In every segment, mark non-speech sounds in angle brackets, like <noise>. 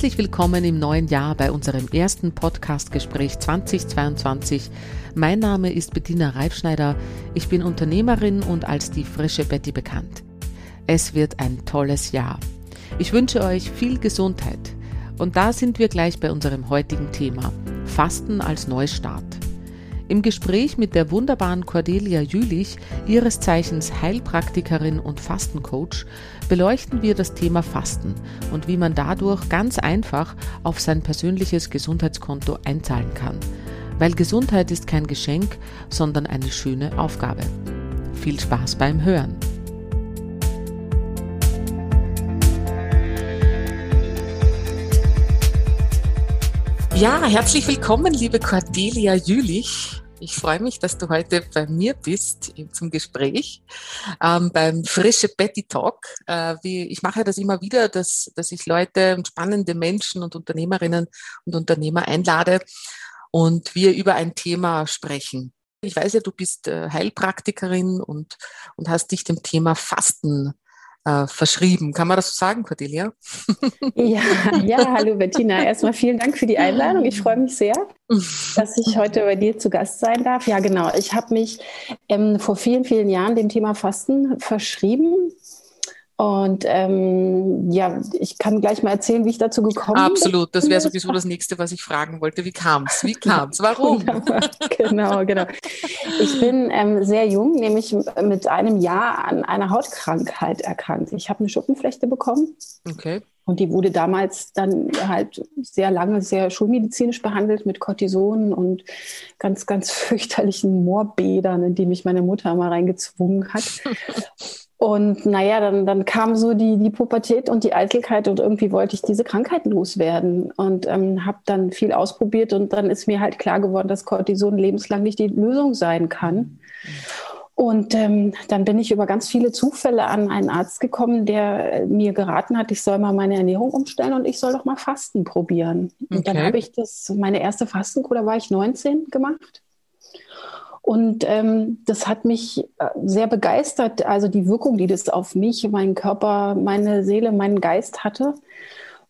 Herzlich willkommen im neuen Jahr bei unserem ersten Podcast-Gespräch 2022. Mein Name ist Bettina Reifschneider. Ich bin Unternehmerin und als die frische Betty bekannt. Es wird ein tolles Jahr. Ich wünsche euch viel Gesundheit. Und da sind wir gleich bei unserem heutigen Thema. Fasten als Neustart. Im Gespräch mit der wunderbaren Cordelia Jülich, ihres Zeichens Heilpraktikerin und Fastencoach, beleuchten wir das Thema Fasten und wie man dadurch ganz einfach auf sein persönliches Gesundheitskonto einzahlen kann. Weil Gesundheit ist kein Geschenk, sondern eine schöne Aufgabe. Viel Spaß beim Hören. Ja, herzlich willkommen, liebe Cordelia Jülich. Ich freue mich, dass du heute bei mir bist zum Gespräch ähm, beim Frische Betty Talk. Äh, wie, ich mache das immer wieder, dass, dass ich Leute und spannende Menschen und Unternehmerinnen und Unternehmer einlade und wir über ein Thema sprechen. Ich weiß ja, du bist äh, Heilpraktikerin und, und hast dich dem Thema Fasten äh, verschrieben. Kann man das so sagen, Cordelia? Ja, ja, hallo Bettina. Erstmal vielen Dank für die Einladung. Ich freue mich sehr, dass ich heute bei dir zu Gast sein darf. Ja, genau. Ich habe mich ähm, vor vielen, vielen Jahren dem Thema Fasten verschrieben und ähm, ja, ich kann gleich mal erzählen, wie ich dazu gekommen bin. Absolut, das wäre sowieso das nächste, was ich fragen wollte. Wie kam es? Wie <laughs> kam es? Warum? <laughs> genau, genau. Ich bin ähm, sehr jung, nämlich mit einem Jahr an einer Hautkrankheit erkrankt. Ich habe eine Schuppenflechte bekommen. Okay. Und die wurde damals dann halt sehr lange, sehr schulmedizinisch behandelt mit Cortison und ganz, ganz fürchterlichen Moorbädern, in die mich meine Mutter mal reingezwungen hat. <laughs> Und naja, dann, dann kam so die, die Pubertät und die Eitelkeit und irgendwie wollte ich diese Krankheit loswerden und ähm, habe dann viel ausprobiert und dann ist mir halt klar geworden, dass Cortison lebenslang nicht die Lösung sein kann. Und ähm, dann bin ich über ganz viele Zufälle an einen Arzt gekommen, der mir geraten hat, ich soll mal meine Ernährung umstellen und ich soll doch mal Fasten probieren. Und okay. dann habe ich das, meine erste Fastenkur, da war ich 19 gemacht. Und ähm, das hat mich äh, sehr begeistert, also die Wirkung, die das auf mich, meinen Körper, meine Seele, meinen Geist hatte.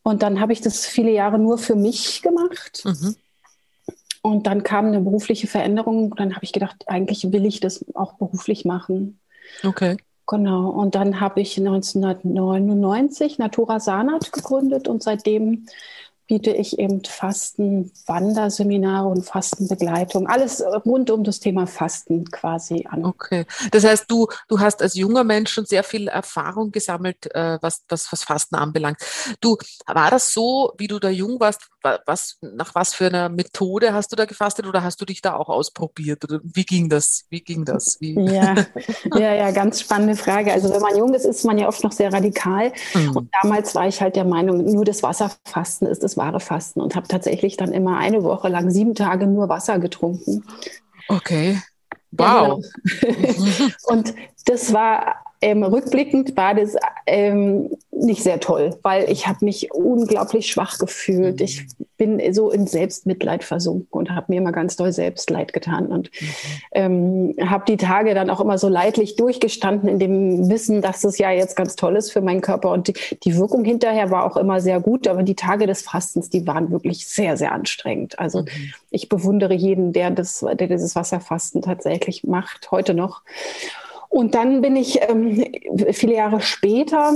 Und dann habe ich das viele Jahre nur für mich gemacht. Mhm. Und dann kam eine berufliche Veränderung. Dann habe ich gedacht, eigentlich will ich das auch beruflich machen. Okay. Genau. Und dann habe ich 1999 Natura Sanat gegründet und seitdem biete ich eben Fasten, Wanderseminare und Fastenbegleitung, alles rund um das Thema Fasten quasi an. Okay, das heißt, du, du hast als junger Mensch schon sehr viel Erfahrung gesammelt, äh, was, was, was Fasten anbelangt. Du, war das so, wie du da jung warst, was, nach was für einer Methode hast du da gefastet oder hast du dich da auch ausprobiert? Oder wie ging das? Wie ging das? Wie? Ja, <laughs> ja, ja, ganz spannende Frage. Also wenn man jung ist, ist man ja oft noch sehr radikal. Mhm. Und damals war ich halt der Meinung, nur das Wasserfasten ist das wahre Fasten und habe tatsächlich dann immer eine Woche lang sieben Tage nur Wasser getrunken. Okay. Wow. Ja, genau. <laughs> und das war ähm, rückblickend war das ähm, nicht sehr toll, weil ich habe mich unglaublich schwach gefühlt. Ich bin so in Selbstmitleid versunken und habe mir immer ganz doll Selbstleid getan und mhm. ähm, habe die Tage dann auch immer so leidlich durchgestanden in dem Wissen, dass es ja jetzt ganz toll ist für meinen Körper und die, die Wirkung hinterher war auch immer sehr gut, aber die Tage des Fastens, die waren wirklich sehr, sehr anstrengend. Also mhm. ich bewundere jeden, der, das, der dieses Wasserfasten tatsächlich macht, heute noch. Und dann bin ich ähm, viele Jahre später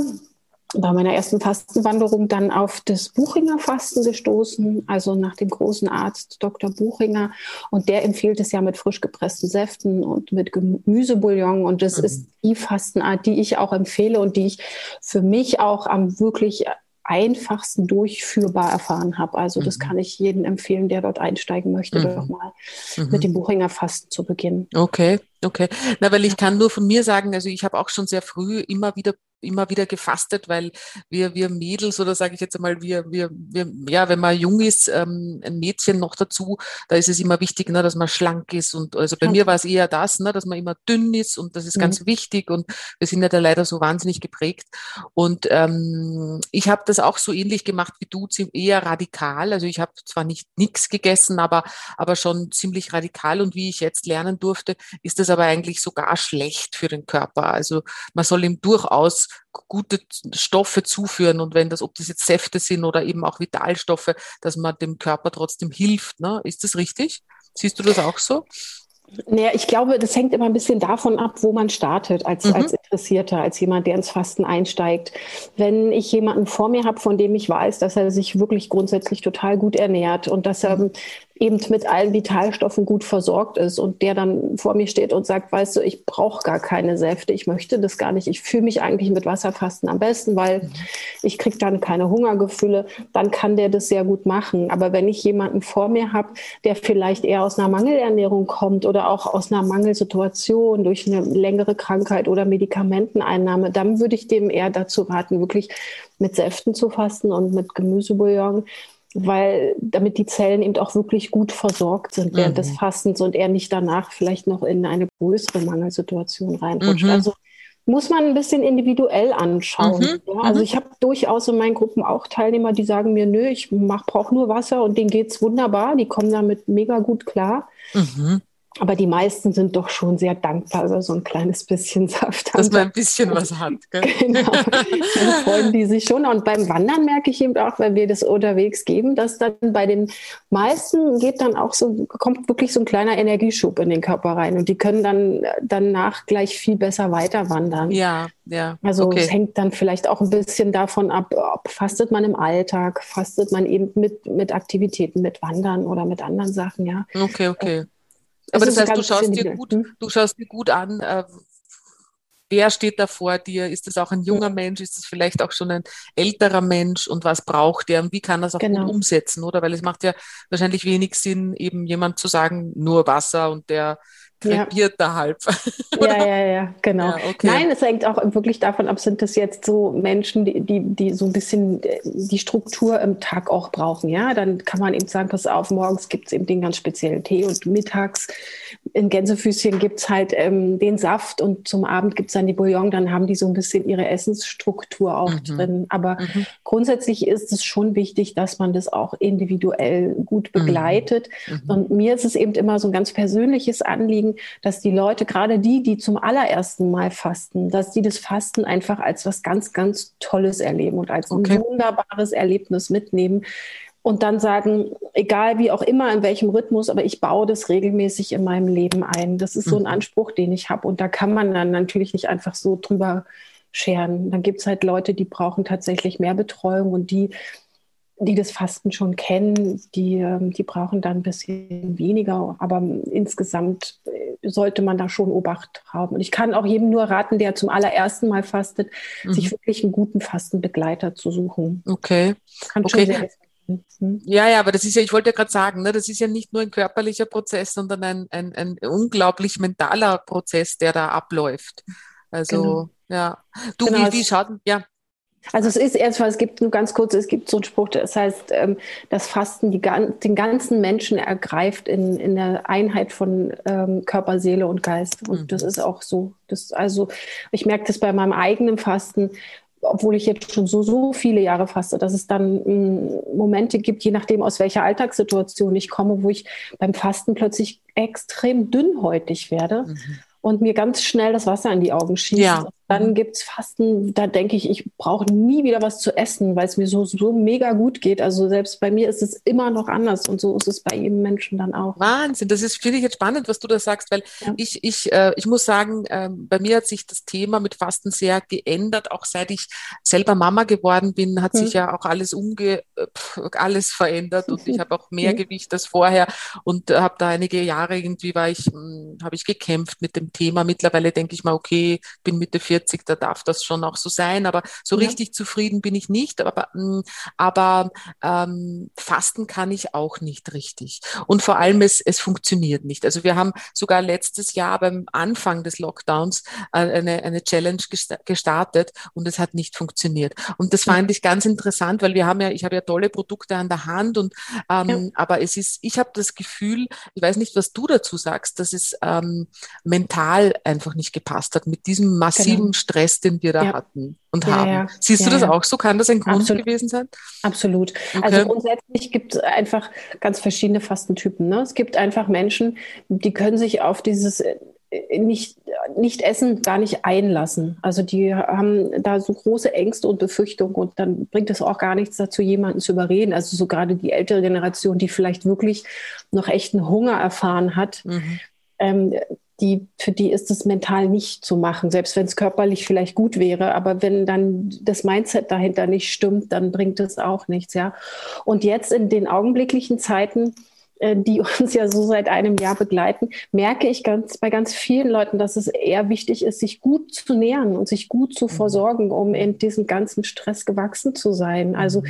bei meiner ersten Fastenwanderung dann auf das Buchinger Fasten gestoßen, also nach dem großen Arzt Dr. Buchinger. Und der empfiehlt es ja mit frisch gepressten Säften und mit Gemüsebouillon. Und das mhm. ist die Fastenart, die ich auch empfehle und die ich für mich auch am wirklich einfachsten durchführbar erfahren habe. Also das mhm. kann ich jedem empfehlen, der dort einsteigen möchte, mhm. doch mal mhm. mit dem Buchinger Fasten zu beginnen. Okay, okay. Na, weil ich kann nur von mir sagen, also ich habe auch schon sehr früh immer wieder immer wieder gefastet, weil wir, wir Mädels oder sage ich jetzt einmal, wir, wir, wir, ja, wenn man jung ist, ähm, ein Mädchen noch dazu, da ist es immer wichtig, ne, dass man schlank ist. Und also bei ja. mir war es eher das, ne, dass man immer dünn ist und das ist mhm. ganz wichtig. Und wir sind ja da leider so wahnsinnig geprägt. Und ähm, ich habe das auch so ähnlich gemacht wie du, eher radikal. Also ich habe zwar nicht nichts gegessen, aber, aber schon ziemlich radikal. Und wie ich jetzt lernen durfte, ist das aber eigentlich sogar schlecht für den Körper. Also man soll ihm durchaus gute Stoffe zuführen und wenn das, ob das jetzt Säfte sind oder eben auch Vitalstoffe, dass man dem Körper trotzdem hilft. Ne? Ist das richtig? Siehst du das auch so? Naja, ich glaube, das hängt immer ein bisschen davon ab, wo man startet als, mhm. als Interessierter, als jemand, der ins Fasten einsteigt. Wenn ich jemanden vor mir habe, von dem ich weiß, dass er sich wirklich grundsätzlich total gut ernährt und dass er mhm eben mit allen Vitalstoffen gut versorgt ist und der dann vor mir steht und sagt, weißt du, ich brauche gar keine Säfte, ich möchte das gar nicht, ich fühle mich eigentlich mit Wasserfasten am besten, weil ich kriege dann keine Hungergefühle, dann kann der das sehr gut machen. Aber wenn ich jemanden vor mir habe, der vielleicht eher aus einer Mangelernährung kommt oder auch aus einer Mangelsituation durch eine längere Krankheit oder Medikamenteneinnahme, dann würde ich dem eher dazu raten, wirklich mit Säften zu fasten und mit Gemüsebouillon, weil damit die Zellen eben auch wirklich gut versorgt sind während mhm. des Fastens und er nicht danach vielleicht noch in eine größere Mangelsituation reinrutscht. Mhm. Also muss man ein bisschen individuell anschauen. Mhm. Ja, also mhm. ich habe durchaus in meinen Gruppen auch Teilnehmer, die sagen mir, nö, ich brauche nur Wasser und denen geht's wunderbar, die kommen damit mega gut klar. Aber die meisten sind doch schon sehr dankbar, also so ein kleines bisschen <laughs> Saft. Dass man ein bisschen was hat. Gell? Genau. <laughs> Dann freuen die sich schon. Und beim Wandern merke ich eben auch, wenn wir das unterwegs geben, dass dann bei den meisten geht dann auch so, kommt wirklich so ein kleiner Energieschub in den Körper rein. Und die können dann danach gleich viel besser weiter wandern. Ja, ja. Also okay. es hängt dann vielleicht auch ein bisschen davon ab, ob fastet man im Alltag, fastet man eben mit, mit Aktivitäten, mit Wandern oder mit anderen Sachen, ja. Okay, okay. Aber das heißt, du schaust, dir gut, du schaust dir gut an, äh, wer steht da vor dir? Ist das auch ein junger Mensch? Ist das vielleicht auch schon ein älterer Mensch? Und was braucht der? Und wie kann er es auch genau. gut umsetzen? Oder? Weil es macht ja wahrscheinlich wenig Sinn, eben jemand zu sagen, nur Wasser und der krepiert ja. da halb. <laughs> ja, ja, ja, genau. Ja, okay. Nein, es hängt auch wirklich davon ab, sind das jetzt so Menschen, die, die, die so ein bisschen äh, die Struktur im Tag auch brauchen. Ja, dann kann man eben sagen, pass auf, morgens gibt es eben den ganz speziellen Tee und mittags in Gänsefüßchen gibt es halt ähm, den Saft und zum Abend gibt es dann die Bouillon, dann haben die so ein bisschen ihre Essensstruktur auch mhm. drin. Aber mhm. grundsätzlich ist es schon wichtig, dass man das auch individuell gut mhm. begleitet. Mhm. Und mir ist es eben immer so ein ganz persönliches Anliegen, dass die Leute, gerade die, die zum allerersten Mal fasten, dass die das Fasten einfach als was ganz, ganz Tolles erleben und als okay. ein wunderbares Erlebnis mitnehmen und dann sagen, egal wie auch immer, in welchem Rhythmus, aber ich baue das regelmäßig in meinem Leben ein. Das ist so ein mhm. Anspruch, den ich habe. Und da kann man dann natürlich nicht einfach so drüber scheren. Dann gibt es halt Leute, die brauchen tatsächlich mehr Betreuung und die, die das Fasten schon kennen, die, ähm, die brauchen dann ein bisschen weniger. Aber insgesamt äh, sollte man da schon Obacht haben. Und ich kann auch jedem nur raten, der zum allerersten Mal fastet, mhm. sich wirklich einen guten Fastenbegleiter zu suchen. Okay. Kann okay. schon sehr Mhm. Ja, ja, aber das ist ja, ich wollte ja gerade sagen, ne, das ist ja nicht nur ein körperlicher Prozess, sondern ein, ein, ein unglaublich mentaler Prozess, der da abläuft. Also, genau. ja. Du, genau. wie, wie schaut, ja. Also es ist erstmal, es gibt nur ganz kurz, es gibt so einen Spruch, das heißt, ähm, das Fasten die, den ganzen Menschen ergreift in, in der Einheit von ähm, Körper, Seele und Geist. Und mhm. das ist auch so. Das, also ich merke das bei meinem eigenen Fasten, obwohl ich jetzt schon so, so viele Jahre faste, dass es dann mm, Momente gibt, je nachdem, aus welcher Alltagssituation ich komme, wo ich beim Fasten plötzlich extrem dünnhäutig werde. Mhm und mir ganz schnell das Wasser in die Augen schießt. Ja. Dann mhm. gibt es Fasten, da denke ich, ich brauche nie wieder was zu essen, weil es mir so, so mega gut geht. Also selbst bei mir ist es immer noch anders und so ist es bei jedem Menschen dann auch. Wahnsinn, das ist, finde ich jetzt spannend, was du da sagst, weil ja. ich, ich, äh, ich muss sagen, äh, bei mir hat sich das Thema mit Fasten sehr geändert. Auch seit ich selber Mama geworden bin, hat mhm. sich ja auch alles umge, äh, alles verändert und ich <laughs> habe auch mehr mhm. Gewicht als vorher und äh, habe da einige Jahre irgendwie war ich, hm, habe ich gekämpft mit dem Thema. Mittlerweile denke ich mal, okay, bin Mitte 40, da darf das schon auch so sein, aber so ja. richtig zufrieden bin ich nicht. Aber, mm, aber ähm, fasten kann ich auch nicht richtig. Und vor allem, es, es funktioniert nicht. Also wir haben sogar letztes Jahr beim Anfang des Lockdowns äh, eine, eine Challenge gestartet und es hat nicht funktioniert. Und das fand ich ganz interessant, weil wir haben ja, ich habe ja tolle Produkte an der Hand und ähm, ja. aber es ist, ich habe das Gefühl, ich weiß nicht, was du dazu sagst, dass es ähm, mental mental einfach nicht gepasst hat mit diesem massiven genau. Stress, den wir da ja. hatten und ja, haben. Ja. Siehst du das auch so? Kann das ein Grund Absolut. gewesen sein? Absolut. Okay. Also grundsätzlich gibt es einfach ganz verschiedene Fastentypen. Ne? Es gibt einfach Menschen, die können sich auf dieses äh, nicht, nicht essen, gar nicht einlassen. Also die haben da so große Ängste und Befürchtungen und dann bringt es auch gar nichts dazu, jemanden zu überreden. Also so gerade die ältere Generation, die vielleicht wirklich noch echten Hunger erfahren hat, mhm. ähm, die, für die ist es mental nicht zu machen, selbst wenn es körperlich vielleicht gut wäre. Aber wenn dann das Mindset dahinter nicht stimmt, dann bringt es auch nichts, ja. Und jetzt in den augenblicklichen Zeiten, äh, die <laughs> uns ja so seit einem Jahr begleiten, merke ich ganz, bei ganz vielen Leuten, dass es eher wichtig ist, sich gut zu nähern und sich gut zu mhm. versorgen, um in diesem ganzen Stress gewachsen zu sein. Also mhm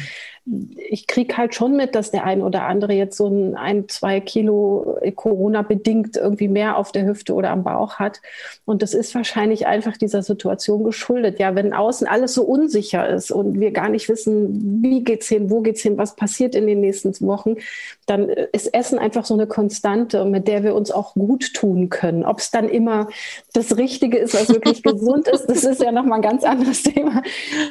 ich kriege halt schon mit, dass der ein oder andere jetzt so ein, ein zwei Kilo Corona-bedingt irgendwie mehr auf der Hüfte oder am Bauch hat. Und das ist wahrscheinlich einfach dieser Situation geschuldet. Ja, wenn außen alles so unsicher ist und wir gar nicht wissen, wie geht's hin, wo geht's hin, was passiert in den nächsten Wochen, dann ist Essen einfach so eine Konstante, mit der wir uns auch gut tun können. Ob es dann immer das Richtige ist, was wirklich <laughs> gesund ist, das ist ja nochmal ein ganz anderes Thema.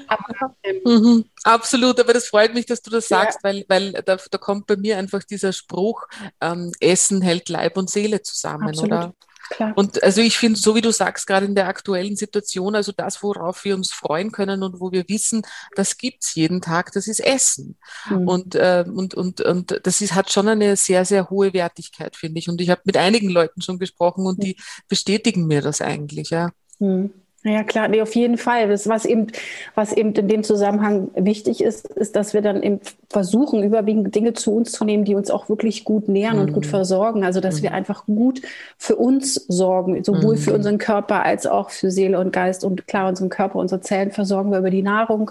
Aber, ähm, mhm, absolut, aber das freut mich dass du das sagst, ja. weil, weil da, da, kommt bei mir einfach dieser Spruch, ähm, Essen hält Leib und Seele zusammen, Absolut. oder? Klar. Und also ich finde, so wie du sagst, gerade in der aktuellen Situation, also das, worauf wir uns freuen können und wo wir wissen, das gibt es jeden Tag, das ist Essen. Mhm. Und, äh, und, und, und das ist, hat schon eine sehr, sehr hohe Wertigkeit, finde ich. Und ich habe mit einigen Leuten schon gesprochen und mhm. die bestätigen mir das eigentlich, ja. Mhm. Ja, klar, nee, auf jeden Fall. Das, was eben, was eben in dem Zusammenhang wichtig ist, ist, dass wir dann eben versuchen, überwiegend Dinge zu uns zu nehmen, die uns auch wirklich gut nähern mhm. und gut mhm. versorgen. Also, dass mhm. wir einfach gut für uns sorgen, sowohl mhm. für unseren Körper als auch für Seele und Geist. Und klar, unseren Körper, unsere Zellen versorgen wir über die Nahrung.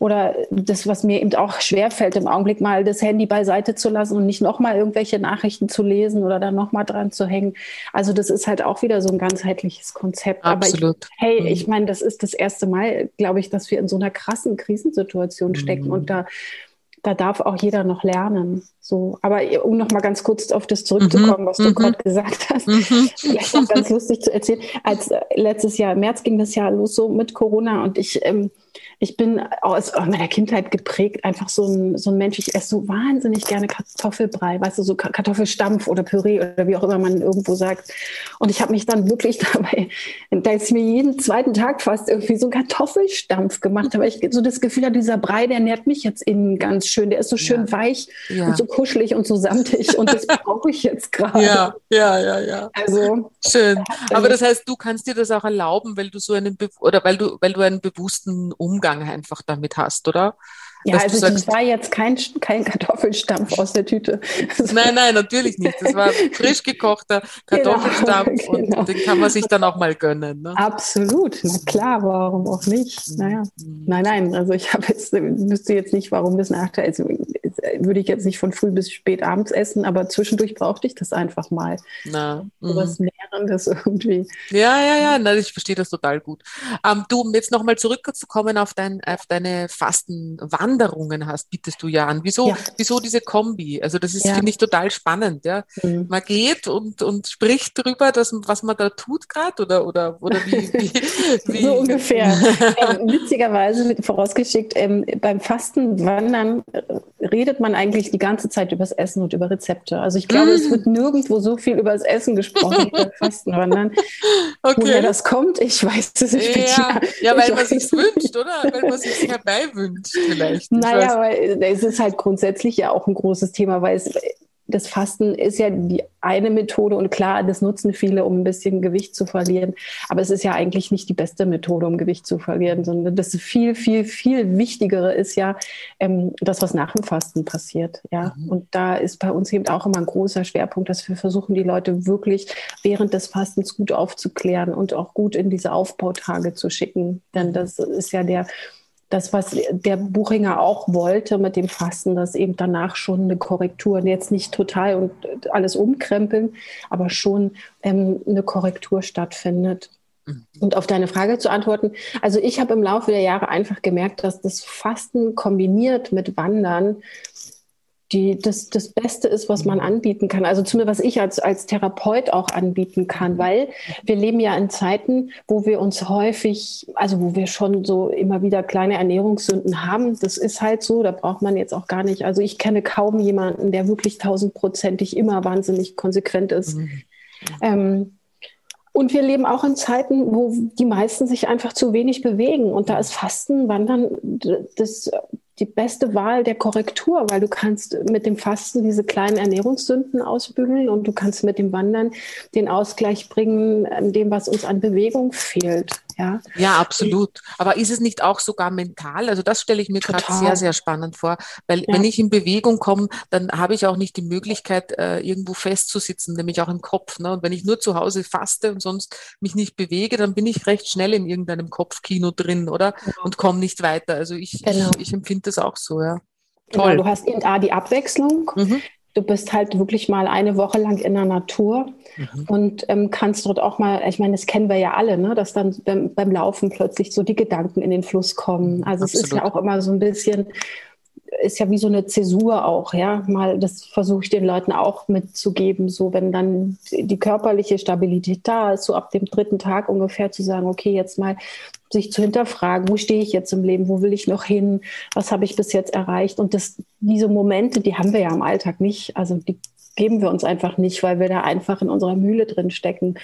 Oder das, was mir eben auch schwerfällt, im Augenblick mal das Handy beiseite zu lassen und nicht nochmal irgendwelche Nachrichten zu lesen oder dann nochmal dran zu hängen. Also, das ist halt auch wieder so ein ganzheitliches Konzept. Absolut. Aber ich, hey. Ich meine, das ist das erste Mal, glaube ich, dass wir in so einer krassen Krisensituation stecken mhm. und da da darf auch jeder noch lernen. So, aber um noch mal ganz kurz auf das zurückzukommen, mhm. was du mhm. gerade gesagt hast, mhm. vielleicht auch ganz lustig zu erzählen. Als äh, letztes Jahr im März ging das Jahr los so mit Corona und ich ähm, ich bin aus meiner Kindheit geprägt, einfach so ein, so ein Mensch. Ich esse so wahnsinnig gerne Kartoffelbrei, weißt du, so Kartoffelstampf oder Püree oder wie auch immer man irgendwo sagt. Und ich habe mich dann wirklich <laughs> dabei, da ist mir jeden zweiten Tag fast irgendwie so ein Kartoffelstampf gemacht. Aber ich so das Gefühl dieser Brei, der nährt mich jetzt innen ganz schön. Der ist so schön ja. weich ja. und so kuschelig und so samtig. Und das <laughs> brauche ich jetzt gerade. Ja, ja, ja, ja. Also schön. Aber das heißt, du kannst dir das auch erlauben, weil du so einen oder weil du, weil du einen bewussten Umgang einfach damit hast, oder? Ja, also das war jetzt kein, kein Kartoffelstampf aus der Tüte. <laughs> Nein, nein, natürlich nicht. Das war frisch gekochter <laughs> genau, Kartoffelstampf <laughs> genau, genau. und den kann man sich dann auch mal gönnen. Ne? Absolut, na klar, warum auch nicht? Naja, mhm. nein, nein, also ich habe jetzt, wüsste jetzt nicht, warum das Nachteil ist. Würde ich jetzt nicht von früh bis spät abends essen, aber zwischendurch brauchte ich das einfach mal. Na, so was mhm. Nährendes irgendwie. Ja, ja, ja, na, ich verstehe das total gut. Ähm, du, um jetzt nochmal zurückzukommen auf, dein, auf deine Fastenwanderung, Wanderungen hast, bietest du ja an. Wieso, ja. wieso diese Kombi? Also das ist, ja. finde ich, total spannend. Ja? Mhm. Man geht und, und spricht darüber, dass, was man da tut gerade oder, oder, oder wie, <laughs> wie, wie? So ungefähr. <laughs> ähm, witzigerweise vorausgeschickt, ähm, beim Fastenwandern äh, redet man eigentlich die ganze Zeit über das Essen und über Rezepte. Also ich glaube, mm. es wird nirgendwo so viel über das Essen gesprochen <laughs> Fastenwandern. Okay. Woher das kommt, ich weiß es nicht. Ja, ja weil man sich wünscht, oder? Weil man sich herbei wünscht vielleicht. Naja, aber es ist halt grundsätzlich ja auch ein großes Thema, weil es das Fasten ist ja die eine Methode und klar, das nutzen viele, um ein bisschen Gewicht zu verlieren. Aber es ist ja eigentlich nicht die beste Methode, um Gewicht zu verlieren, sondern das viel, viel, viel Wichtigere ist ja ähm, das, was nach dem Fasten passiert. Ja, mhm. und da ist bei uns eben auch immer ein großer Schwerpunkt, dass wir versuchen, die Leute wirklich während des Fastens gut aufzuklären und auch gut in diese Aufbautage zu schicken. Denn das ist ja der das, was der Buchinger auch wollte mit dem Fasten, dass eben danach schon eine Korrektur, jetzt nicht total und alles umkrempeln, aber schon ähm, eine Korrektur stattfindet. Mhm. Und auf deine Frage zu antworten, also ich habe im Laufe der Jahre einfach gemerkt, dass das Fasten kombiniert mit Wandern die, das, das Beste ist, was man anbieten kann. Also zumindest was ich als, als Therapeut auch anbieten kann, weil wir leben ja in Zeiten, wo wir uns häufig, also wo wir schon so immer wieder kleine Ernährungssünden haben. Das ist halt so, da braucht man jetzt auch gar nicht. Also ich kenne kaum jemanden, der wirklich tausendprozentig immer wahnsinnig konsequent ist. Mhm. Ähm, Und wir leben auch in Zeiten, wo die meisten sich einfach zu wenig bewegen. Und da ist Fasten, Wandern das, die beste Wahl der Korrektur, weil du kannst mit dem Fasten diese kleinen Ernährungssünden ausbügeln und du kannst mit dem Wandern den Ausgleich bringen, dem, was uns an Bewegung fehlt. Ja, ja absolut. Aber ist es nicht auch sogar mental? Also das stelle ich mir gerade sehr, sehr spannend vor, weil ja. wenn ich in Bewegung komme, dann habe ich auch nicht die Möglichkeit, äh, irgendwo festzusitzen, nämlich auch im Kopf. Ne? Und wenn ich nur zu Hause faste und sonst mich nicht bewege, dann bin ich recht schnell in irgendeinem Kopfkino drin, oder? Genau. Und komme nicht weiter. Also ich, genau. ich, ich empfinde das auch so, ja. Toll. Genau, du hast eben A, die Abwechslung. Mhm du bist halt wirklich mal eine Woche lang in der Natur mhm. und ähm, kannst dort auch mal, ich meine, das kennen wir ja alle, ne, dass dann beim, beim Laufen plötzlich so die Gedanken in den Fluss kommen. Also Absolut. es ist ja auch immer so ein bisschen, ist ja wie so eine Zäsur auch, ja. Mal, das versuche ich den Leuten auch mitzugeben, so wenn dann die körperliche Stabilität da ist, so ab dem dritten Tag ungefähr zu sagen, okay, jetzt mal sich zu hinterfragen, wo stehe ich jetzt im Leben, wo will ich noch hin, was habe ich bis jetzt erreicht. Und das, diese Momente, die haben wir ja im Alltag nicht. Also die geben wir uns einfach nicht, weil wir da einfach in unserer Mühle drin stecken.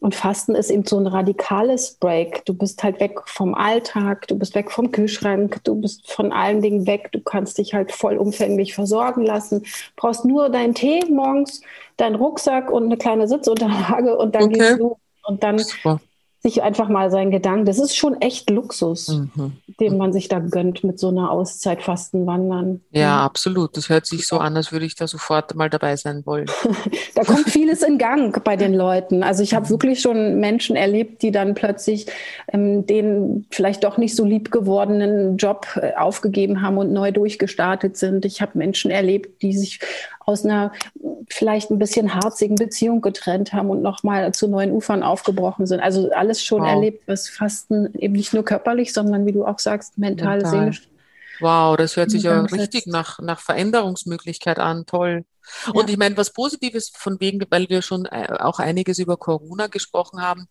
Und Fasten ist eben so ein radikales Break. Du bist halt weg vom Alltag, du bist weg vom Kühlschrank, du bist von allen Dingen weg. Du kannst dich halt vollumfänglich versorgen lassen. Brauchst nur deinen Tee morgens, deinen Rucksack und eine kleine Sitzunterlage und dann okay. gehst du. Und dann Super sich einfach mal seinen Gedanken, das ist schon echt Luxus, mhm. den man sich da gönnt mit so einer Auszeit Fastenwandern. Ja, ja, absolut. Das hört sich so an, als würde ich da sofort mal dabei sein wollen. <laughs> da kommt vieles in Gang bei den Leuten. Also ich habe mhm. wirklich schon Menschen erlebt, die dann plötzlich ähm, den vielleicht doch nicht so lieb gewordenen Job äh, aufgegeben haben und neu durchgestartet sind. Ich habe Menschen erlebt, die sich aus einer vielleicht ein bisschen harzigen Beziehung getrennt haben und nochmal zu neuen Ufern aufgebrochen sind. Also alles schon wow. erlebt, was Fasten eben nicht nur körperlich, sondern wie du auch sagst, mental, mental. seelisch. Wow, das hört sich ja richtig nach, nach Veränderungsmöglichkeit an. Toll. Und ja. ich meine, was Positives von wegen, weil wir schon äh, auch einiges über Corona gesprochen haben,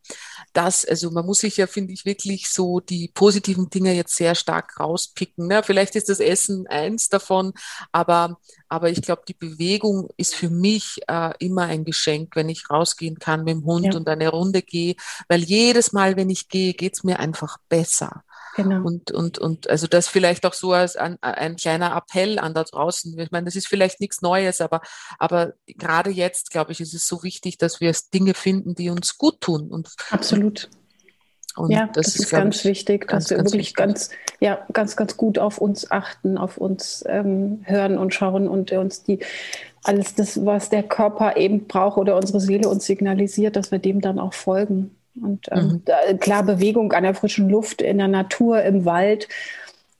dass, also man muss sich ja, finde ich, wirklich so die positiven Dinge jetzt sehr stark rauspicken. Ne? Vielleicht ist das Essen eins davon, aber, aber ich glaube, die Bewegung ist für mich äh, immer ein Geschenk, wenn ich rausgehen kann mit dem Hund ja. und eine Runde gehe, weil jedes Mal, wenn ich gehe, geht es mir einfach besser. Genau. Und, und, und also das vielleicht auch so als ein, ein kleiner Appell an da draußen. Ich meine, das ist vielleicht nichts Neues, aber, aber gerade jetzt, glaube ich, ist es so wichtig, dass wir Dinge finden, die uns gut tun. Und, Absolut. Und ja, das, das ist, ist ganz ich, wichtig, ganz, dass wir wirklich wichtig. ganz, ja, ganz, ganz gut auf uns achten, auf uns ähm, hören und schauen und uns die alles das, was der Körper eben braucht oder unsere Seele uns signalisiert, dass wir dem dann auch folgen. Und ähm, mhm. klar, Bewegung an der frischen Luft, in der Natur, im Wald,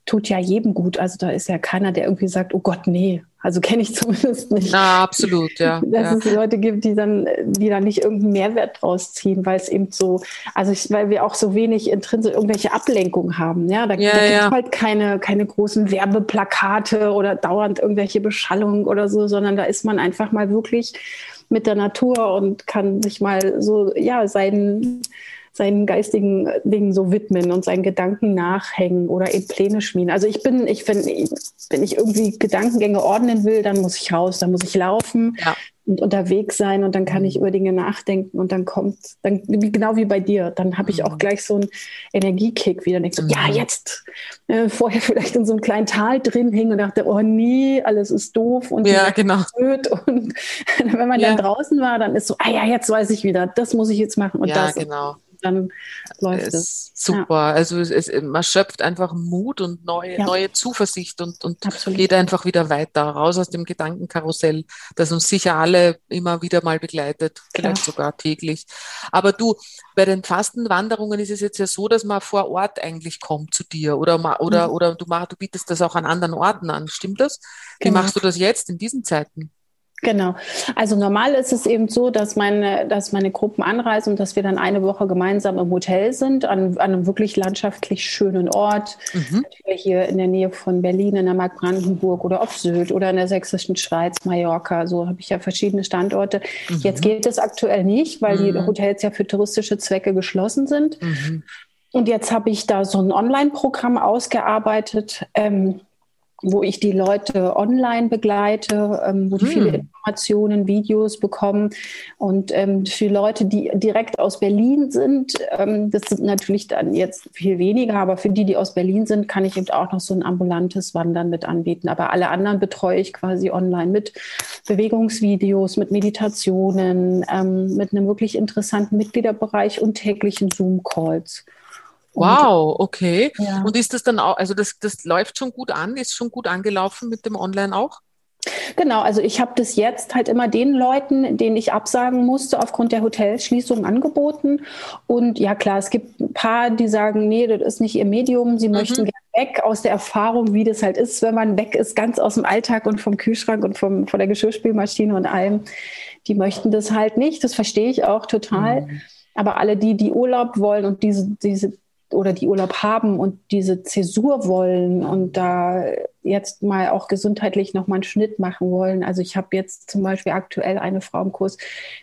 tut ja jedem gut. Also da ist ja keiner, der irgendwie sagt, oh Gott, nee. Also kenne ich <laughs> zumindest nicht. Na, absolut, ja. <laughs> Dass ja. es Leute gibt, die dann, die dann nicht irgendeinen Mehrwert draus ziehen, weil es eben so, also ich, weil wir auch so wenig intrinsisch irgendwelche Ablenkung haben. Ja, da, ja, da gibt es halt keine, keine großen Werbeplakate oder dauernd irgendwelche Beschallungen oder so, sondern da ist man einfach mal wirklich mit der Natur und kann sich mal so, ja, seinen, seinen geistigen Dingen so widmen und seinen Gedanken nachhängen oder eben Pläne schmieden. Also ich bin, ich, wenn, wenn ich irgendwie Gedankengänge ordnen will, dann muss ich raus, dann muss ich laufen. Ja und unterwegs sein und dann kann ich über Dinge nachdenken und dann kommt, dann genau wie bei dir, dann habe ich auch mhm. gleich so einen Energiekick wieder. Denke so, ja, mhm. jetzt. Äh, vorher <laughs> vielleicht in so einem kleinen Tal drin hing und dachte, oh nee, alles ist doof und ja, genau. blöd. <laughs> Und wenn man ja. dann draußen war, dann ist so, ah ja, jetzt weiß ich wieder, das muss ich jetzt machen und ja, das. Genau dann läuft es. Super. Ja. Also es, es, man schöpft einfach Mut und neue, ja. neue Zuversicht und, und geht einfach wieder weiter, raus aus dem Gedankenkarussell, das uns sicher alle immer wieder mal begleitet, vielleicht sogar täglich. Aber du, bei den Fastenwanderungen ist es jetzt ja so, dass man vor Ort eigentlich kommt zu dir oder, oder, mhm. oder du, mach, du bietest das auch an anderen Orten an. Stimmt das? Wie genau. machst du das jetzt in diesen Zeiten? Genau. Also normal ist es eben so, dass meine, dass meine Gruppen anreisen und dass wir dann eine Woche gemeinsam im Hotel sind, an, an einem wirklich landschaftlich schönen Ort. Mhm. Hier in der Nähe von Berlin, in der Mark Brandenburg oder auf Sylt oder in der sächsischen Schweiz, Mallorca. So habe ich ja verschiedene Standorte. Mhm. Jetzt geht es aktuell nicht, weil mhm. die Hotels ja für touristische Zwecke geschlossen sind. Mhm. Und jetzt habe ich da so ein Online-Programm ausgearbeitet. Ähm, wo ich die Leute online begleite, ähm, wo die hm. viele Informationen, Videos bekommen. Und ähm, für Leute, die direkt aus Berlin sind, ähm, das sind natürlich dann jetzt viel weniger, aber für die, die aus Berlin sind, kann ich eben auch noch so ein ambulantes Wandern mit anbieten. Aber alle anderen betreue ich quasi online mit Bewegungsvideos, mit Meditationen, ähm, mit einem wirklich interessanten Mitgliederbereich und täglichen Zoom-Calls. Wow, okay. Ja. Und ist das dann auch, also das, das läuft schon gut an, ist schon gut angelaufen mit dem Online auch? Genau, also ich habe das jetzt halt immer den Leuten, denen ich absagen musste, aufgrund der Hotelschließung angeboten. Und ja klar, es gibt ein paar, die sagen, nee, das ist nicht ihr Medium, sie mhm. möchten gerne weg aus der Erfahrung, wie das halt ist, wenn man weg ist, ganz aus dem Alltag und vom Kühlschrank und vom, von der Geschirrspülmaschine und allem. Die möchten das halt nicht, das verstehe ich auch total. Mhm. Aber alle die, die Urlaub wollen und diese, diese oder die Urlaub haben und diese Zäsur wollen und da jetzt mal auch gesundheitlich nochmal einen Schnitt machen wollen. Also ich habe jetzt zum Beispiel aktuell eine Frau im Kurs,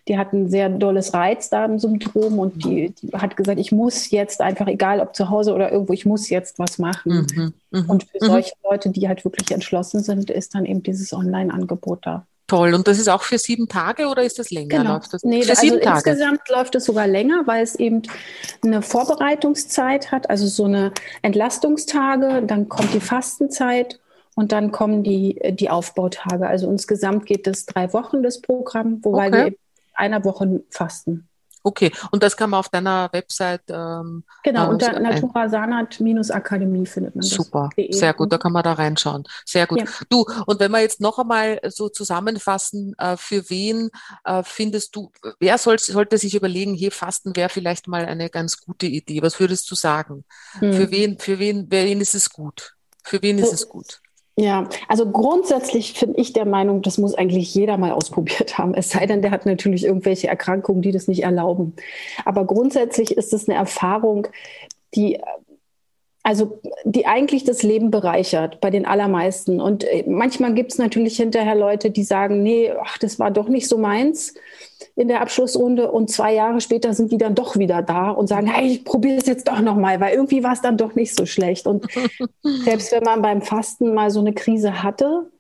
die hat ein sehr dolles Reizdarmsyndrom und die, die hat gesagt, ich muss jetzt einfach, egal ob zu Hause oder irgendwo, ich muss jetzt was machen. Mhm, mh, und für mhm. solche Leute, die halt wirklich entschlossen sind, ist dann eben dieses Online-Angebot da. Toll. Und das ist auch für sieben Tage oder ist das länger? Genau. Läuft das nee, für also sieben Tage? insgesamt läuft es sogar länger, weil es eben eine Vorbereitungszeit hat, also so eine Entlastungstage, dann kommt die Fastenzeit und dann kommen die, die Aufbautage. Also insgesamt geht es drei Wochen, das Programm, wobei okay. wir einer Woche fasten. Okay, und das kann man auf deiner Website. Ähm, genau, unter naturasanat-akademie findet man das. Super, sehr gut, da kann man da reinschauen. Sehr gut. Ja. Du, und wenn wir jetzt noch einmal so zusammenfassen, äh, für wen äh, findest du, wer soll, sollte sich überlegen, hier Fasten wäre vielleicht mal eine ganz gute Idee. Was würdest du sagen? Hm. Für wen, für wen, wen ist es gut? Für wen ist es gut? Ja, also grundsätzlich finde ich der Meinung, das muss eigentlich jeder mal ausprobiert haben. Es sei denn, der hat natürlich irgendwelche Erkrankungen, die das nicht erlauben. Aber grundsätzlich ist es eine Erfahrung, die also die eigentlich das Leben bereichert bei den allermeisten. Und äh, manchmal gibt es natürlich hinterher Leute, die sagen, nee, ach, das war doch nicht so meins in der Abschlussrunde. Und zwei Jahre später sind die dann doch wieder da und sagen, hey, ich probiere es jetzt doch nochmal, weil irgendwie war es dann doch nicht so schlecht. Und <laughs> selbst wenn man beim Fasten mal so eine Krise hatte,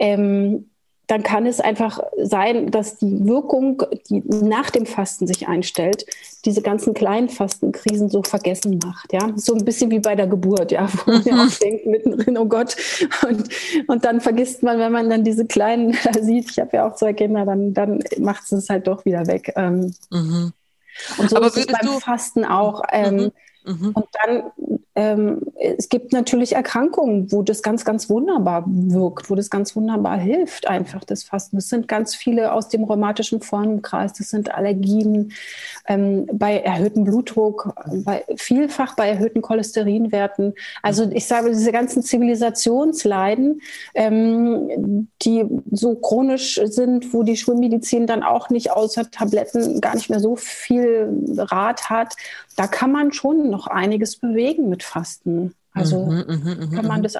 ähm, dann kann es einfach sein, dass die Wirkung, die nach dem Fasten sich einstellt, diese ganzen kleinen Fastenkrisen so vergessen macht. Ja, so ein bisschen wie bei der Geburt, ja, wo man ja auch denkt mittendrin, oh Gott, und, und dann vergisst man, wenn man dann diese kleinen <laughs> da sieht, ich habe ja auch zwei Kinder, dann, dann macht es halt doch wieder weg. Ähm, mhm. Und so Aber ist es beim. Fasten auch. Ähm, mhm. Mhm. Und dann ähm, es gibt natürlich Erkrankungen, wo das ganz, ganz wunderbar wirkt, wo das ganz wunderbar hilft, einfach das Fasten. Das sind ganz viele aus dem rheumatischen Formenkreis, das sind Allergien, ähm, bei erhöhtem Blutdruck, bei, vielfach bei erhöhten Cholesterinwerten. Also ich sage, diese ganzen Zivilisationsleiden, ähm, die so chronisch sind, wo die Schulmedizin dann auch nicht außer Tabletten gar nicht mehr so viel Rat hat, da kann man schon noch einiges bewegen mit Fasten. Also mhm, mhm, mhm kann man mhm. das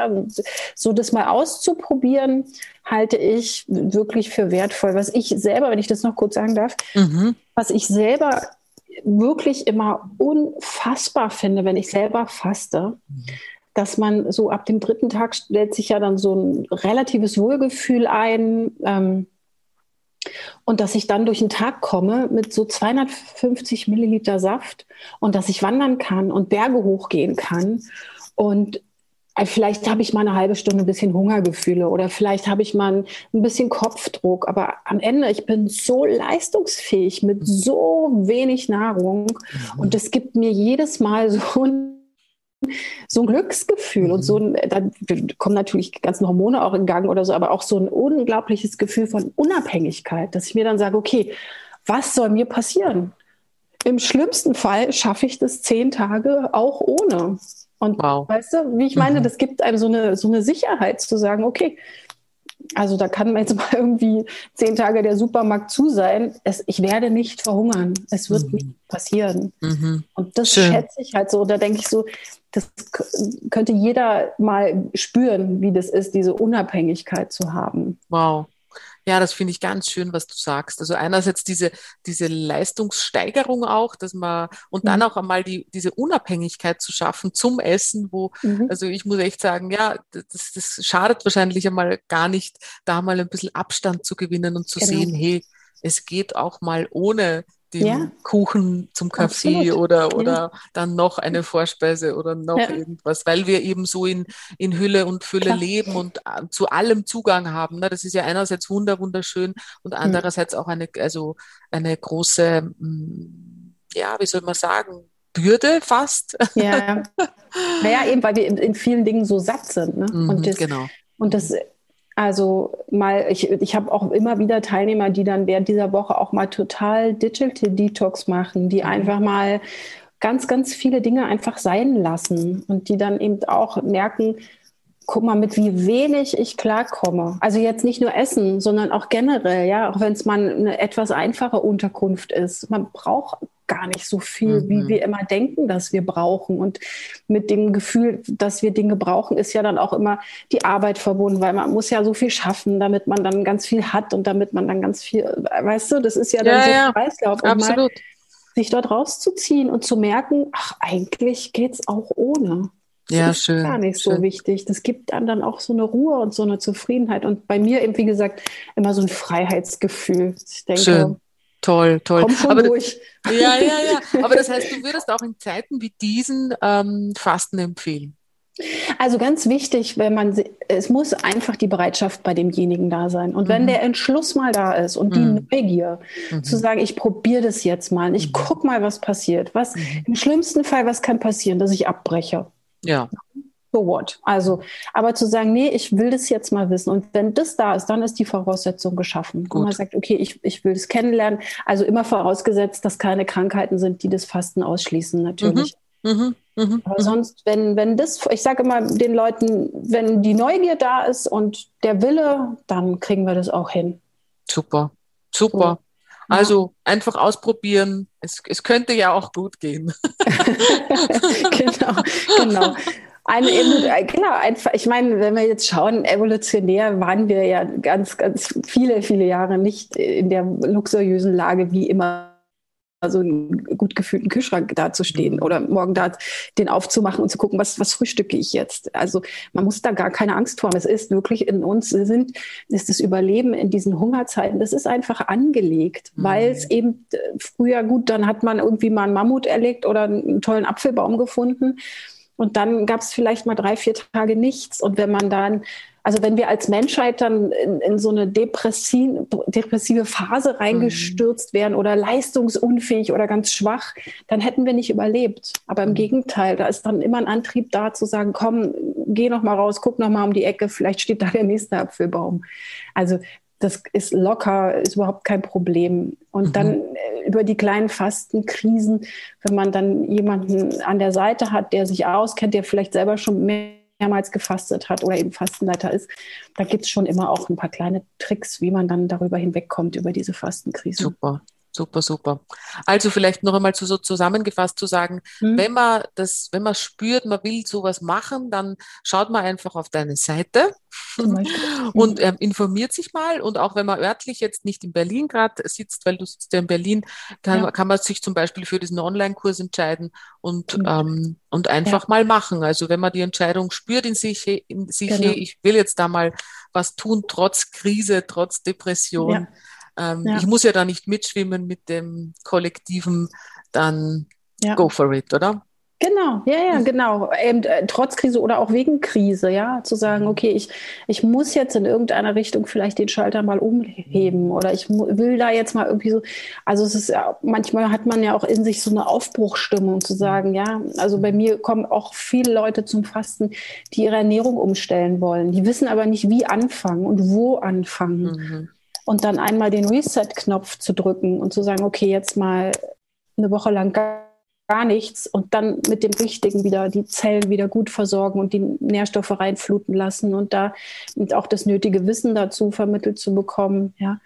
so das mal auszuprobieren, halte ich wirklich für wertvoll. Was ich selber, wenn ich das noch kurz sagen darf, mhm. was ich selber wirklich immer unfassbar finde, wenn ich selber faste, dass man so ab dem dritten Tag stellt sich ja dann so ein relatives Wohlgefühl ein. Ähm, und dass ich dann durch den Tag komme mit so 250 Milliliter Saft und dass ich wandern kann und Berge hochgehen kann und äh, Vielleicht habe ich mal eine halbe Stunde ein bisschen Hungergefühle oder vielleicht habe ich mal ein bisschen Kopfdruck. Aber am Ende, ich bin so leistungsfähig mit so wenig Nahrung mhm. und es gibt mir jedes Mal so ein so ein Glücksgefühl mhm. und so ein, da kommen natürlich die ganzen Hormone auch in Gang oder so, aber auch so ein unglaubliches Gefühl von Unabhängigkeit, dass ich mir dann sage, okay, was soll mir passieren? Im schlimmsten Fall schaffe ich das zehn Tage auch ohne. Und wow. weißt du, wie ich meine, mhm. das gibt einem so eine, so eine Sicherheit zu sagen, okay, also da kann jetzt <laughs> mal irgendwie zehn Tage der Supermarkt zu sein. Es, ich werde nicht verhungern. Es wird mhm. nicht passieren. Mhm. Und das Schön. schätze ich halt so. Da denke ich so, das könnte jeder mal spüren, wie das ist, diese Unabhängigkeit zu haben. Wow. Ja, das finde ich ganz schön, was du sagst. Also einerseits diese, diese Leistungssteigerung auch, dass man, und dann mhm. auch einmal die, diese Unabhängigkeit zu schaffen zum Essen, wo, mhm. also ich muss echt sagen, ja, das, das schadet wahrscheinlich einmal gar nicht, da mal ein bisschen Abstand zu gewinnen und zu genau. sehen, hey, es geht auch mal ohne den ja. Kuchen zum Kaffee Absolut. oder, oder ja. dann noch eine Vorspeise oder noch ja. irgendwas, weil wir eben so in, in Hülle und Fülle Klar. leben und äh, zu allem Zugang haben. Ne? Das ist ja einerseits wunder, wunderschön und andererseits auch eine, also eine große, mm, ja, wie soll man sagen, Bürde fast. Ja. <laughs> Naja, eben, weil wir in, in vielen Dingen so satt sind. Ne? Mhm, und das, genau. Und das also mal, ich, ich habe auch immer wieder Teilnehmer, die dann während dieser Woche auch mal total Digital Detox machen, die mhm. einfach mal ganz, ganz viele Dinge einfach sein lassen und die dann eben auch merken, guck mal, mit wie wenig ich klarkomme. Also jetzt nicht nur Essen, sondern auch generell, ja, auch wenn es mal eine etwas einfache Unterkunft ist. Man braucht gar nicht so viel, mhm. wie wir immer denken, dass wir brauchen. Und mit dem Gefühl, dass wir Dinge brauchen, ist ja dann auch immer die Arbeit verbunden, weil man muss ja so viel schaffen, damit man dann ganz viel hat und damit man dann ganz viel, weißt du, das ist ja dann ja, so ein Kreislauf. Absolut. sich dort rauszuziehen und zu merken, ach, eigentlich geht es auch ohne. Das ja, ist schön. Gar nicht so schön. wichtig. Das gibt dann, dann auch so eine Ruhe und so eine Zufriedenheit. Und bei mir eben, wie gesagt, immer so ein Freiheitsgefühl. Ich denke, schön. Toll, toll. Komm schon aber, durch. Ja, ja, ja. <laughs> Aber das heißt, du würdest auch in Zeiten wie diesen ähm, Fasten empfehlen. Also ganz wichtig, wenn man es muss einfach die Bereitschaft bei demjenigen da sein. Und wenn mhm. der Entschluss mal da ist und mhm. die Neugier mhm. zu sagen, ich probiere das jetzt mal, ich mhm. guck mal, was passiert. Was mhm. im schlimmsten Fall, was kann passieren, dass ich abbreche. Ja so what? Also, aber zu sagen, nee, ich will das jetzt mal wissen. Und wenn das da ist, dann ist die Voraussetzung geschaffen. Gut. Und man sagt, okay, ich, ich will das kennenlernen. Also immer vorausgesetzt, dass keine Krankheiten sind, die das Fasten ausschließen, natürlich. Mhm. Mhm. Mhm. Aber sonst, wenn, wenn das, ich sage immer den Leuten, wenn die Neugier da ist und der Wille, dann kriegen wir das auch hin. Super, super. So. Also einfach ausprobieren. Es, es könnte ja auch gut gehen. <laughs> genau, genau. Eine, äh, genau, einfach, ich meine, wenn wir jetzt schauen, evolutionär waren wir ja ganz, ganz viele, viele Jahre nicht in der luxuriösen Lage, wie immer so einen gut gefühlten Kühlschrank dazustehen mhm. oder morgen da den aufzumachen und zu gucken, was, was frühstücke ich jetzt. Also man muss da gar keine Angst vor haben. Es ist wirklich in uns sind, ist das Überleben in diesen Hungerzeiten, das ist einfach angelegt, mhm. weil es eben äh, früher gut, dann hat man irgendwie mal einen Mammut erlegt oder einen tollen Apfelbaum gefunden. Und dann gab es vielleicht mal drei, vier Tage nichts. Und wenn man dann, also wenn wir als Menschheit dann in, in so eine depressive Phase reingestürzt mhm. wären oder leistungsunfähig oder ganz schwach, dann hätten wir nicht überlebt. Aber im mhm. Gegenteil, da ist dann immer ein Antrieb da zu sagen, komm, geh noch mal raus, guck noch mal um die Ecke, vielleicht steht da der nächste Apfelbaum. Also das ist locker, ist überhaupt kein Problem. Und mhm. dann äh, über die kleinen Fastenkrisen, wenn man dann jemanden an der Seite hat, der sich auskennt, der vielleicht selber schon mehrmals gefastet hat oder eben Fastenleiter ist, da gibt es schon immer auch ein paar kleine Tricks, wie man dann darüber hinwegkommt, über diese Fastenkrise. Super. Super, super. Also vielleicht noch einmal so zusammengefasst zu sagen, mhm. wenn man das, wenn man spürt, man will sowas machen, dann schaut man einfach auf deine Seite <laughs> und äh, informiert sich mal. Und auch wenn man örtlich jetzt nicht in Berlin gerade sitzt, weil du sitzt ja in Berlin, kann, ja. kann man sich zum Beispiel für diesen Online-Kurs entscheiden und, mhm. ähm, und einfach ja. mal machen. Also wenn man die Entscheidung spürt in sich, in sich genau. hey, ich will jetzt da mal was tun, trotz Krise, trotz Depression. Ja ähm, ja. Ich muss ja da nicht mitschwimmen mit dem Kollektiven, dann ja. go for it, oder? Genau, ja, ja, genau. Eben, äh, trotz Krise oder auch wegen Krise, ja, zu sagen, mhm. okay, ich, ich muss jetzt in irgendeiner Richtung vielleicht den Schalter mal umheben oder ich will da jetzt mal irgendwie so, also es ist ja, manchmal hat man ja auch in sich so eine Aufbruchstimmung zu sagen, ja, also bei mir kommen auch viele Leute zum Fasten, die ihre Ernährung umstellen wollen. Die wissen aber nicht, wie anfangen und wo anfangen. Mhm und dann einmal den Reset-Knopf zu drücken und zu sagen, okay, jetzt mal eine Woche lang gar, gar nichts und dann mit dem Richtigen wieder die Zellen wieder gut versorgen und die Nährstoffe reinfluten lassen und da und auch das nötige Wissen dazu vermittelt zu bekommen. Ja.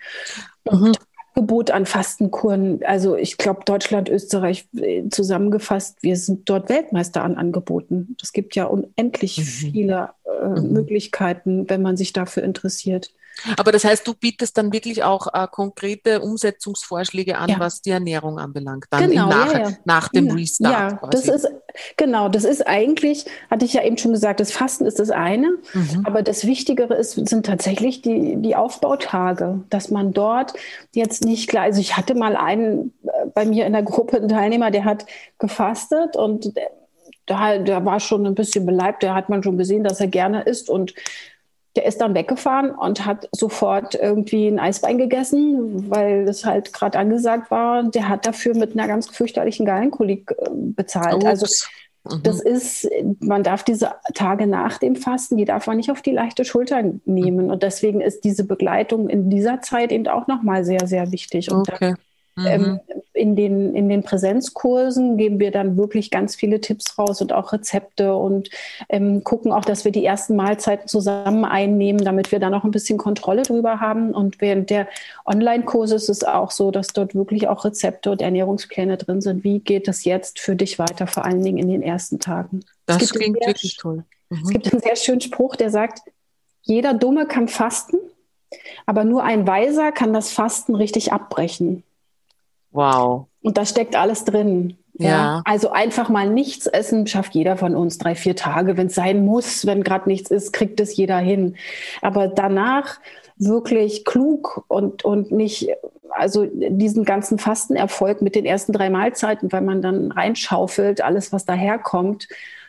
Und mhm. Angebot an Fastenkuren, also ich glaube Deutschland, Österreich äh, zusammengefasst, wir sind dort Weltmeister an Angeboten. Es gibt ja unendlich mhm. viele äh, mhm. Möglichkeiten, wenn man sich dafür interessiert. Aber das heißt, du bietest dann wirklich auch äh, konkrete Umsetzungsvorschläge an, ja. was die Ernährung anbelangt, dann genau, nach, ja, ja. nach dem Restart. Ja, quasi. das ist genau, das ist eigentlich, hatte ich ja eben schon gesagt, das Fasten ist das eine, mhm. aber das Wichtigere ist, sind tatsächlich die, die Aufbautage, dass man dort jetzt nicht klar, also ich hatte mal einen äh, bei mir in der Gruppe, einen Teilnehmer, der hat gefastet und der, der war schon ein bisschen beleibt, der hat man schon gesehen, dass er gerne isst und der ist dann weggefahren und hat sofort irgendwie ein Eisbein gegessen, weil das halt gerade angesagt war. Der hat dafür mit einer ganz fürchterlichen Gallenkolik äh, bezahlt. Ups. Also mhm. das ist, man darf diese Tage nach dem Fasten, die darf man nicht auf die leichte Schulter nehmen. Und deswegen ist diese Begleitung in dieser Zeit eben auch nochmal sehr, sehr wichtig. Und okay. Ähm, mhm. in, den, in den Präsenzkursen geben wir dann wirklich ganz viele Tipps raus und auch Rezepte und ähm, gucken auch, dass wir die ersten Mahlzeiten zusammen einnehmen, damit wir da noch ein bisschen Kontrolle drüber haben. Und während der Online-Kurse ist es auch so, dass dort wirklich auch Rezepte und Ernährungspläne drin sind. Wie geht es jetzt für dich weiter, vor allen Dingen in den ersten Tagen? Das klingt sehr, wirklich toll. Mhm. Es gibt einen sehr schönen Spruch, der sagt, jeder Dumme kann fasten, aber nur ein Weiser kann das Fasten richtig abbrechen. Wow. Und da steckt alles drin. Ja. ja. Also einfach mal nichts essen schafft jeder von uns drei, vier Tage. Wenn es sein muss, wenn gerade nichts ist, kriegt es jeder hin. Aber danach wirklich klug und, und nicht, also diesen ganzen Fastenerfolg mit den ersten drei Mahlzeiten, weil man dann reinschaufelt, alles, was daherkommt,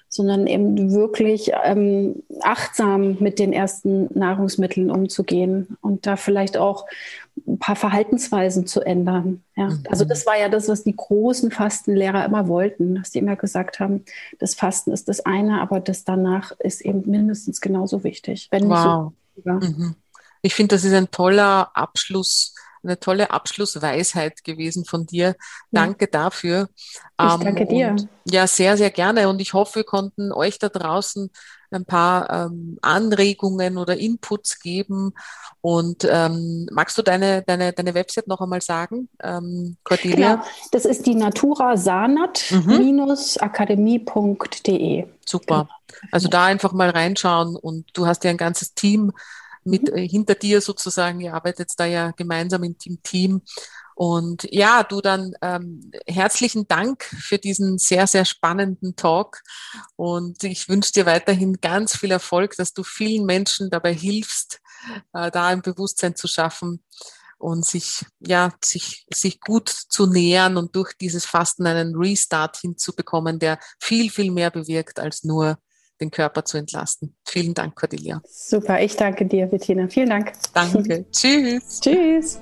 sondern eben wirklich ähm, achtsam mit den ersten Nahrungsmitteln umzugehen und da vielleicht auch ein paar Verhaltensweisen zu ändern. Ja. Mhm. Also das war ja das, was die großen Fastenlehrer immer wollten, dass die immer gesagt haben, das Fasten ist das eine, aber das danach ist eben mindestens genauso wichtig. Wenn wow. So mhm. Ich finde, das ist ein toller Abschluss eine tolle Abschlussweisheit gewesen von dir. Danke ja. dafür. Ich danke ähm, dir. ja, sehr, sehr gerne. Und ich hoffe, wir konnten euch da draußen ein paar ähm, Anregungen oder Inputs geben. Und ähm, magst du deine, deine, deine Website noch einmal sagen, ähm, Cordelia? Genau, das ist die naturasanat-akademie.de. Super. Genau. Also da einfach mal reinschauen und du hast ja ein ganzes Team mit äh, hinter dir sozusagen, ihr arbeitet da ja gemeinsam im Team. Und ja, du dann ähm, herzlichen Dank für diesen sehr, sehr spannenden Talk. Und ich wünsche dir weiterhin ganz viel Erfolg, dass du vielen Menschen dabei hilfst, äh, da ein Bewusstsein zu schaffen und sich, ja, sich, sich gut zu nähern und durch dieses Fasten einen Restart hinzubekommen, der viel, viel mehr bewirkt als nur den Körper zu entlasten. Vielen Dank, Cordelia. Super, ich danke dir, Bettina. Vielen Dank. Danke. <laughs> Tschüss. Tschüss.